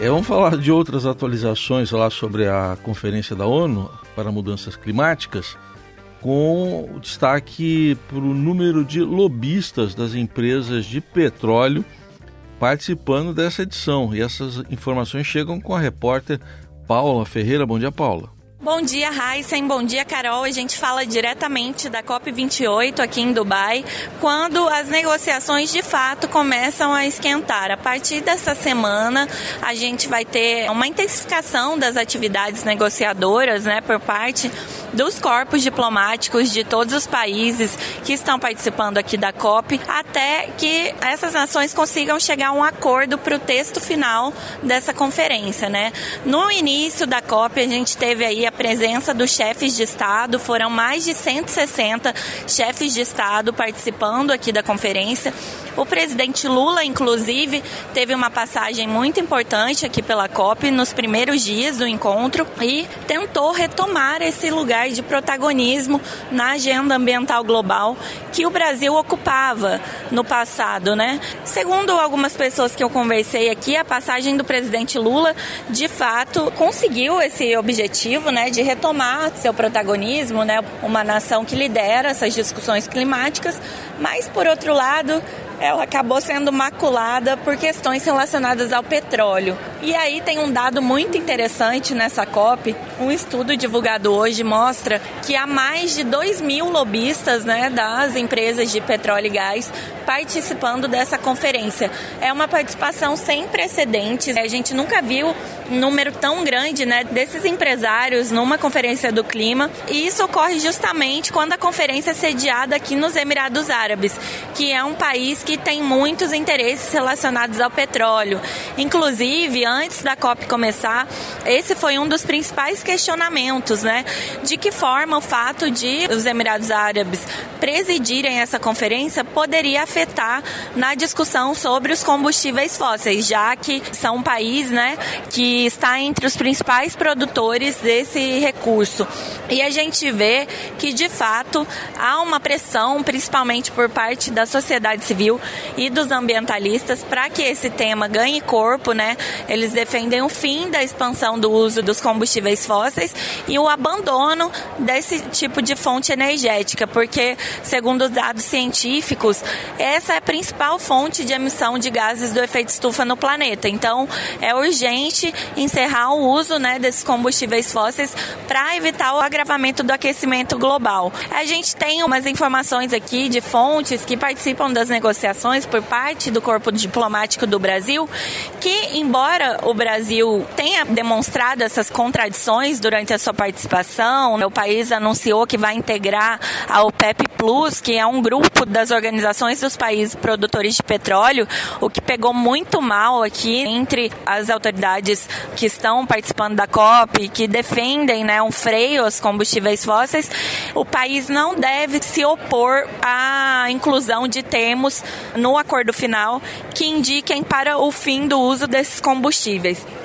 É, vamos falar de outras atualizações lá sobre a Conferência da ONU para Mudanças Climáticas, com destaque para o número de lobistas das empresas de petróleo participando dessa edição. E essas informações chegam com a repórter Paula Ferreira. Bom dia, Paula. Bom dia, Heisen. Bom dia, Carol. A gente fala diretamente da COP28 aqui em Dubai, quando as negociações de fato começam a esquentar. A partir dessa semana, a gente vai ter uma intensificação das atividades negociadoras, né, por parte dos corpos diplomáticos de todos os países que estão participando aqui da COP, até que essas nações consigam chegar a um acordo para o texto final dessa conferência, né? No início da COP, a gente teve aí a presença dos chefes de Estado, foram mais de 160 chefes de Estado participando aqui da conferência. O presidente Lula, inclusive, teve uma passagem muito importante aqui pela COP nos primeiros dias do encontro e tentou retomar esse lugar de protagonismo na agenda ambiental global que o Brasil ocupava no passado, né? Segundo algumas pessoas que eu conversei aqui, a passagem do presidente Lula, de fato, conseguiu esse objetivo, né, de retomar seu protagonismo, né, uma nação que lidera essas discussões climáticas, mas por outro lado, ela acabou sendo maculada por questões relacionadas ao petróleo. E aí tem um dado muito interessante nessa COP. Um estudo divulgado hoje mostra que há mais de 2 mil lobistas né, das empresas de petróleo e gás participando dessa conferência. É uma participação sem precedentes. A gente nunca viu um número tão grande né, desses empresários numa conferência do clima. E isso ocorre justamente quando a conferência é sediada aqui nos Emirados Árabes, que é um país que tem muitos interesses relacionados ao petróleo. Inclusive, antes da COP começar, esse foi um dos principais questionamentos, né? De que forma o fato de os Emirados Árabes presidirem essa conferência poderia afetar na discussão sobre os combustíveis fósseis, já que são um país, né, que está entre os principais produtores desse recurso. E a gente vê que de fato há uma pressão, principalmente por parte da sociedade civil e dos ambientalistas, para que esse tema ganhe corpo, né? Eles defendem o fim da expansão do uso dos combustíveis fósseis e o abandono desse tipo de fonte energética, porque segundo os dados científicos, essa é a principal fonte de emissão de gases do efeito estufa no planeta. Então, é urgente encerrar o uso né, desses combustíveis fósseis para evitar o agravamento do aquecimento global. A gente tem umas informações aqui de fontes que participam das negociações por parte do corpo diplomático do Brasil, que, embora o Brasil tenha demonstrado essas contradições durante a sua participação, o país anunciou que vai integrar a OPEP Plus, que é um grupo das organizações dos países produtores de petróleo, o que pegou muito mal aqui entre as autoridades que estão participando da COP, que defendem né, um freio aos combustíveis fósseis. O país não deve se opor à inclusão de termos no acordo final que indiquem para o fim do uso desses combustíveis.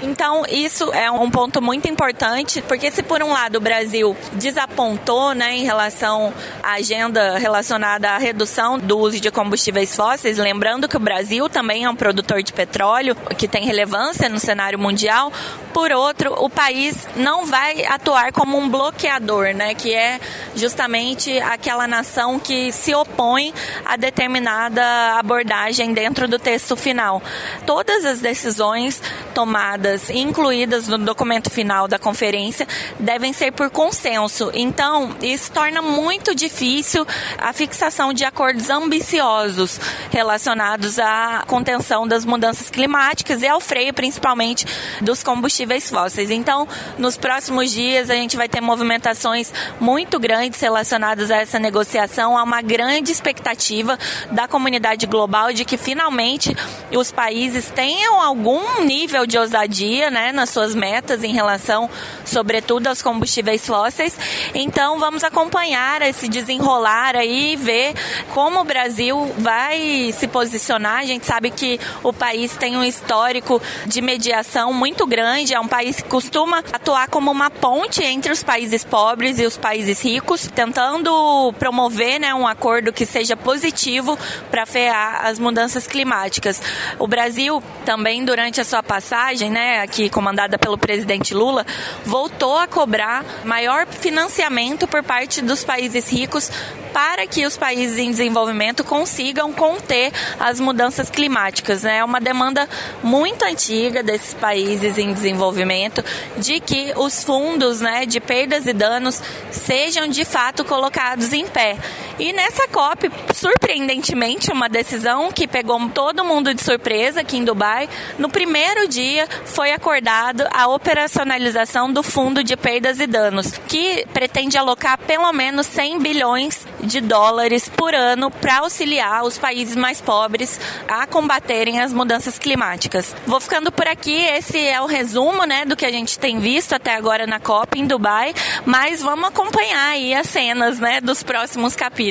Então, isso é um ponto muito importante, porque se por um lado o Brasil desapontou né, em relação à agenda relacionada à redução do uso de combustíveis fósseis, lembrando que o Brasil também é um produtor de petróleo que tem relevância no cenário mundial. Por outro, o país não vai atuar como um bloqueador, né, que é justamente aquela nação que se opõe a determinada abordagem dentro do texto final. Todas as decisões tomadas, incluídas no documento final da conferência, devem ser por consenso. Então, isso torna muito difícil a fixação de acordos ambiciosos relacionados à contenção das mudanças climáticas e ao freio, principalmente, dos combustíveis fósseis. Então, nos próximos dias, a gente vai ter movimentações muito grandes relacionadas a essa negociação. Há uma grande expectativa da comunidade global de que finalmente os países tenham algum nível de ousadia né, nas suas metas em relação, sobretudo, aos combustíveis fósseis. Então, vamos acompanhar esse desenrolar aí e ver como o Brasil vai se posicionar. A gente sabe que o país tem um histórico de mediação muito grande, é um país que costuma atuar como uma ponte entre os países pobres e os países ricos, tentando promover né, um acordo que seja positivo para frear as mudanças climáticas. O Brasil também, durante a sua passagem, passagem, né, aqui comandada pelo presidente Lula, voltou a cobrar maior financiamento por parte dos países ricos para que os países em desenvolvimento consigam conter as mudanças climáticas. Né? É uma demanda muito antiga desses países em desenvolvimento de que os fundos né, de perdas e danos sejam de fato colocados em pé. E nessa COP, surpreendentemente, uma decisão que pegou todo mundo de surpresa aqui em Dubai, no primeiro dia foi acordado a operacionalização do Fundo de Perdas e Danos, que pretende alocar pelo menos 100 bilhões de dólares por ano para auxiliar os países mais pobres a combaterem as mudanças climáticas. Vou ficando por aqui, esse é o resumo né, do que a gente tem visto até agora na COP em Dubai, mas vamos acompanhar aí as cenas né, dos próximos capítulos.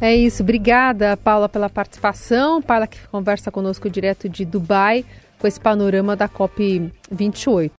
É isso, obrigada Paula pela participação, Paula que conversa conosco direto de Dubai com esse panorama da COP 28.